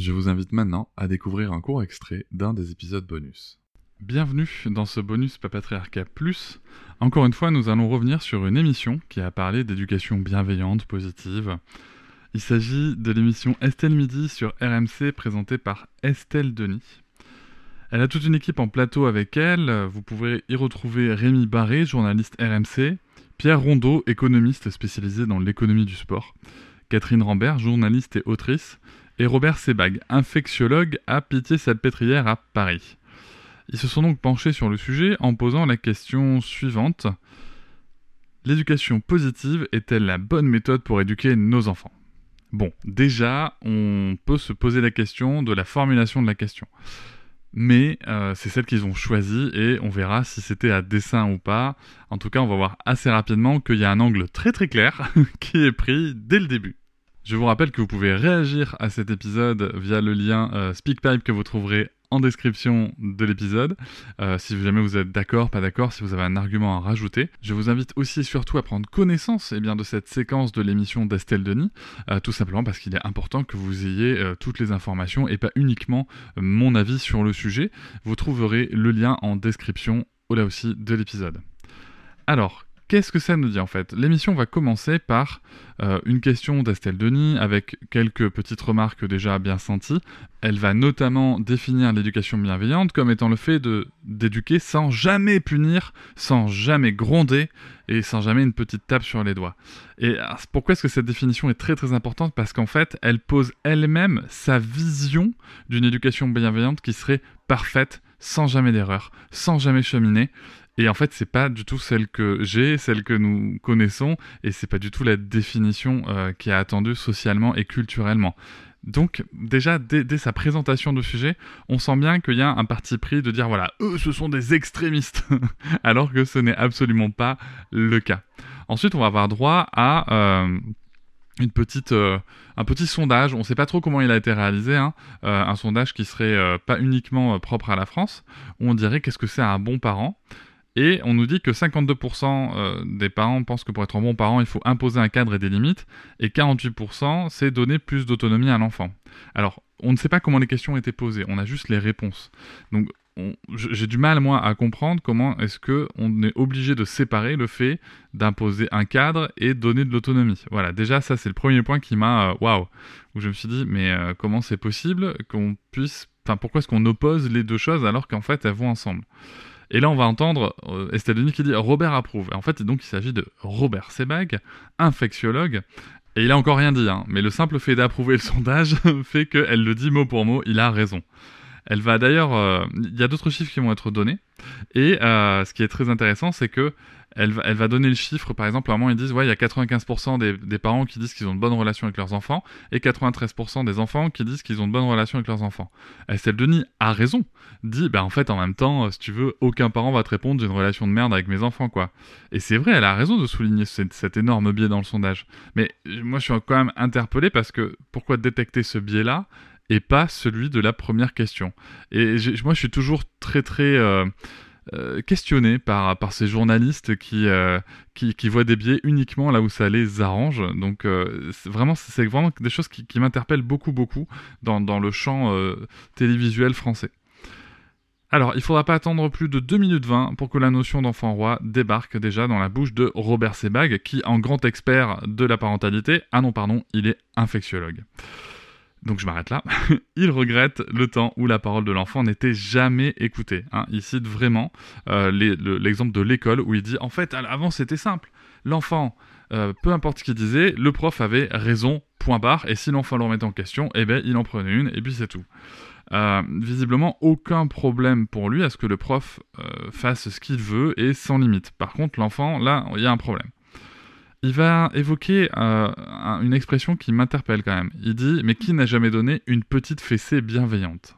Je vous invite maintenant à découvrir un court extrait d'un des épisodes bonus. Bienvenue dans ce bonus Papatriarcat Plus. Encore une fois, nous allons revenir sur une émission qui a parlé d'éducation bienveillante, positive. Il s'agit de l'émission Estelle Midi sur RMC présentée par Estelle Denis. Elle a toute une équipe en plateau avec elle. Vous pouvez y retrouver Rémi Barré, journaliste RMC, Pierre Rondeau, économiste spécialisé dans l'économie du sport, Catherine Rambert, journaliste et autrice, et Robert Sebag, infectiologue à Pitié-Salpêtrière à Paris. Ils se sont donc penchés sur le sujet en posant la question suivante. L'éducation positive est-elle la bonne méthode pour éduquer nos enfants? Bon, déjà, on peut se poser la question de la formulation de la question. Mais euh, c'est celle qu'ils ont choisie et on verra si c'était à dessin ou pas. En tout cas, on va voir assez rapidement qu'il y a un angle très très clair qui est pris dès le début. Je vous rappelle que vous pouvez réagir à cet épisode via le lien euh, SpeakPipe que vous trouverez en description de l'épisode. Euh, si jamais vous êtes d'accord, pas d'accord, si vous avez un argument à rajouter. Je vous invite aussi et surtout à prendre connaissance eh de cette séquence de l'émission d'Estelle Denis, euh, tout simplement parce qu'il est important que vous ayez toutes les informations et pas uniquement mon avis sur le sujet. Vous trouverez le lien en description là aussi de l'épisode. Alors, Qu'est-ce que ça nous dit en fait? L'émission va commencer par euh, une question d'Estelle Denis avec quelques petites remarques déjà bien senties. Elle va notamment définir l'éducation bienveillante comme étant le fait d'éduquer sans jamais punir, sans jamais gronder et sans jamais une petite tape sur les doigts. Et pourquoi est-ce que cette définition est très très importante? Parce qu'en fait, elle pose elle-même sa vision d'une éducation bienveillante qui serait parfaite, sans jamais d'erreur, sans jamais cheminer. Et en fait, c'est pas du tout celle que j'ai, celle que nous connaissons, et c'est pas du tout la définition euh, qui est attendue socialement et culturellement. Donc déjà, dès, sa présentation du sujet, on sent bien qu'il y a un parti pris de dire, voilà, eux, ce sont des extrémistes, alors que ce n'est absolument pas le cas. Ensuite, on va avoir droit à... Euh, une petite, euh, un petit sondage, on ne sait pas trop comment il a été réalisé, hein. un sondage qui serait pas uniquement propre à la France, où on dirait qu'est-ce que c'est un bon parent. Et on nous dit que 52% euh, des parents pensent que pour être un bon parent, il faut imposer un cadre et des limites, et 48% c'est donner plus d'autonomie à l'enfant. Alors, on ne sait pas comment les questions étaient posées, on a juste les réponses. Donc, j'ai du mal, moi, à comprendre comment est-ce qu'on est obligé de séparer le fait d'imposer un cadre et donner de l'autonomie. Voilà, déjà, ça, c'est le premier point qui m'a... Euh, waouh Où je me suis dit, mais euh, comment c'est possible qu'on puisse... Enfin, pourquoi est-ce qu'on oppose les deux choses alors qu'en fait, elles vont ensemble? Et là, on va entendre euh, Estelle qui dit Robert approuve. en fait, donc, il s'agit de Robert Sebag, infectiologue. Et il a encore rien dit, hein, mais le simple fait d'approuver le sondage fait qu'elle le dit mot pour mot, il a raison. Elle va d'ailleurs, euh, il y a d'autres chiffres qui vont être donnés, et euh, ce qui est très intéressant, c'est que elle va, donner le chiffre, par exemple, à un moment ils disent, ouais, il y a 95% des, parents qui disent qu'ils ont de bonnes relations avec leurs enfants, et 93% des enfants qui disent qu'ils ont de bonnes relations avec leurs enfants. Estelle Denis a raison, dit, bah en fait, en même temps, si tu veux, aucun parent va te répondre, j'ai une relation de merde avec mes enfants, quoi. Et c'est vrai, elle a raison de souligner cet, énorme biais dans le sondage. Mais moi, je suis quand même interpellé parce que, pourquoi détecter ce biais-là? Et pas celui de la première question Et moi, je suis toujours très, très... Euh, euh, questionné par, par ces journalistes qui, euh, qui, qui, voient des biais uniquement là où ça les arrange. Donc vraiment, c'est vraiment des choses qui, qui m'interpellent beaucoup, beaucoup dans, dans le champ télévisuel français. Alors, il ne faudra pas attendre plus de 2 minutes 20 pour que la notion d'enfant roi débarque déjà dans la bouche de Robert Sebag, qui, en grand expert de la parentalité, ah non, pardon, il est infectiologue. Donc je m'arrête là. il regrette le temps où la parole de l'enfant n'était jamais écoutée. Hein. Il cite vraiment euh, l'exemple de l'école où il dit en fait avant c'était simple. L'enfant, euh, peu importe ce qu'il disait, le prof avait raison, point barre, et si l'enfant le remettait en question, eh ben il en prenait une et puis c'est tout. Euh, visiblement, aucun problème pour lui à ce que le prof fasse ce qu'il veut et sans limite. Par contre, l'enfant, là, il y a un problème il va évoquer euh, une expression qui m'interpelle quand même. Il dit Mais qui n'a jamais donné une petite fessée bienveillante?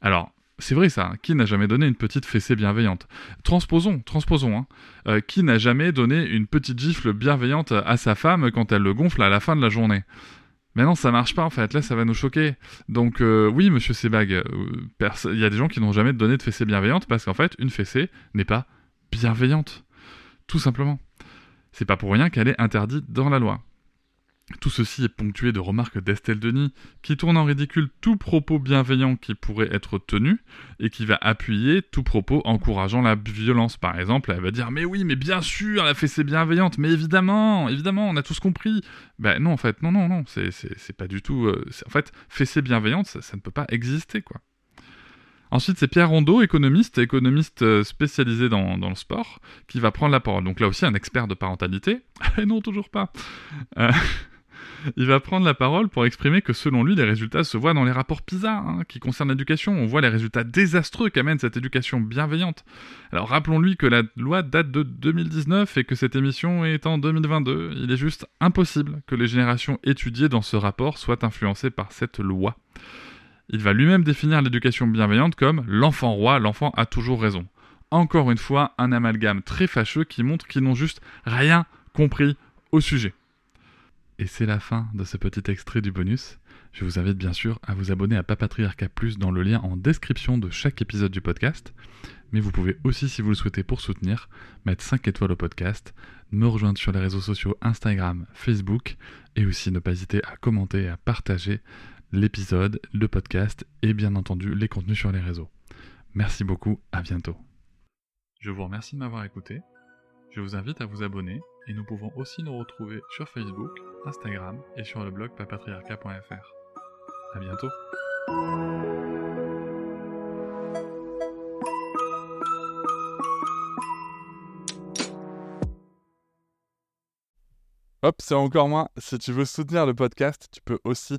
Alors, c'est vrai ça, qui n'a jamais donné une petite fessée bienveillante? Transposons, transposons. Hein. Euh, qui n'a jamais donné une petite gifle bienveillante à sa femme quand elle le gonfle à la fin de la journée? Mais non, ça marche pas en fait. Là, ça va nous choquer. Donc euh, oui, Monsieur Sebag, il y a des gens qui n'ont jamais donné de fessée bienveillante parce qu'en fait, une fessée n'est pas bienveillante, tout simplement. C'est pas pour rien qu'elle est interdite dans la loi. Tout ceci est ponctué de remarques d'Estelle Denis, qui tourne en ridicule tout propos bienveillant qui pourrait être tenu, et qui va appuyer tout propos encourageant la violence. Par exemple, elle va dire Mais oui, mais bien sûr, elle a fait ses bienveillantes, mais évidemment, évidemment, on a tous compris. Ben non, en fait, non, non, non, c'est pas du tout. Euh, en fait, fessée bienveillante, ça ne peut pas exister, quoi. Ensuite, c'est Pierre Rondeau, économiste, économiste euh, spécialisé dans, le sport, qui va prendre la parole. Donc là aussi, un expert de parentalité. Et non, toujours pas. Euh, il va prendre la parole pour exprimer que selon lui, les résultats se voient dans les rapports PISA, hein, qui concernent l'éducation. On voit les résultats désastreux qu'amène cette éducation bienveillante. Alors rappelons-lui que la loi date de 2019 et que cette émission est en 2022. Il est juste impossible que les générations étudiées dans ce rapport soient influencées par cette loi. Il va lui-même définir l'éducation bienveillante comme l'enfant roi, l'enfant a toujours raison. Encore une fois, un amalgame très fâcheux qui montre qu'ils n'ont juste rien compris au sujet. Et c'est la fin de ce petit extrait du bonus. Je vous invite bien sûr à vous abonner à Papatriarca Plus dans le lien en description de chaque épisode du podcast. Mais vous pouvez aussi, si vous le souhaitez pour soutenir, mettre 5 étoiles au podcast, me rejoindre sur les réseaux sociaux Instagram, Facebook, et aussi ne pas hésiter à commenter et à partager l'épisode, le podcast et bien entendu les contenus sur les réseaux. Merci beaucoup, à bientôt. Je vous remercie de m'avoir écouté. Je vous invite à vous abonner et nous pouvons aussi nous retrouver sur Facebook, Instagram et sur le blog papatriarca.fr. À bientôt. Hop, c'est encore moins. Si tu veux soutenir le podcast, tu peux aussi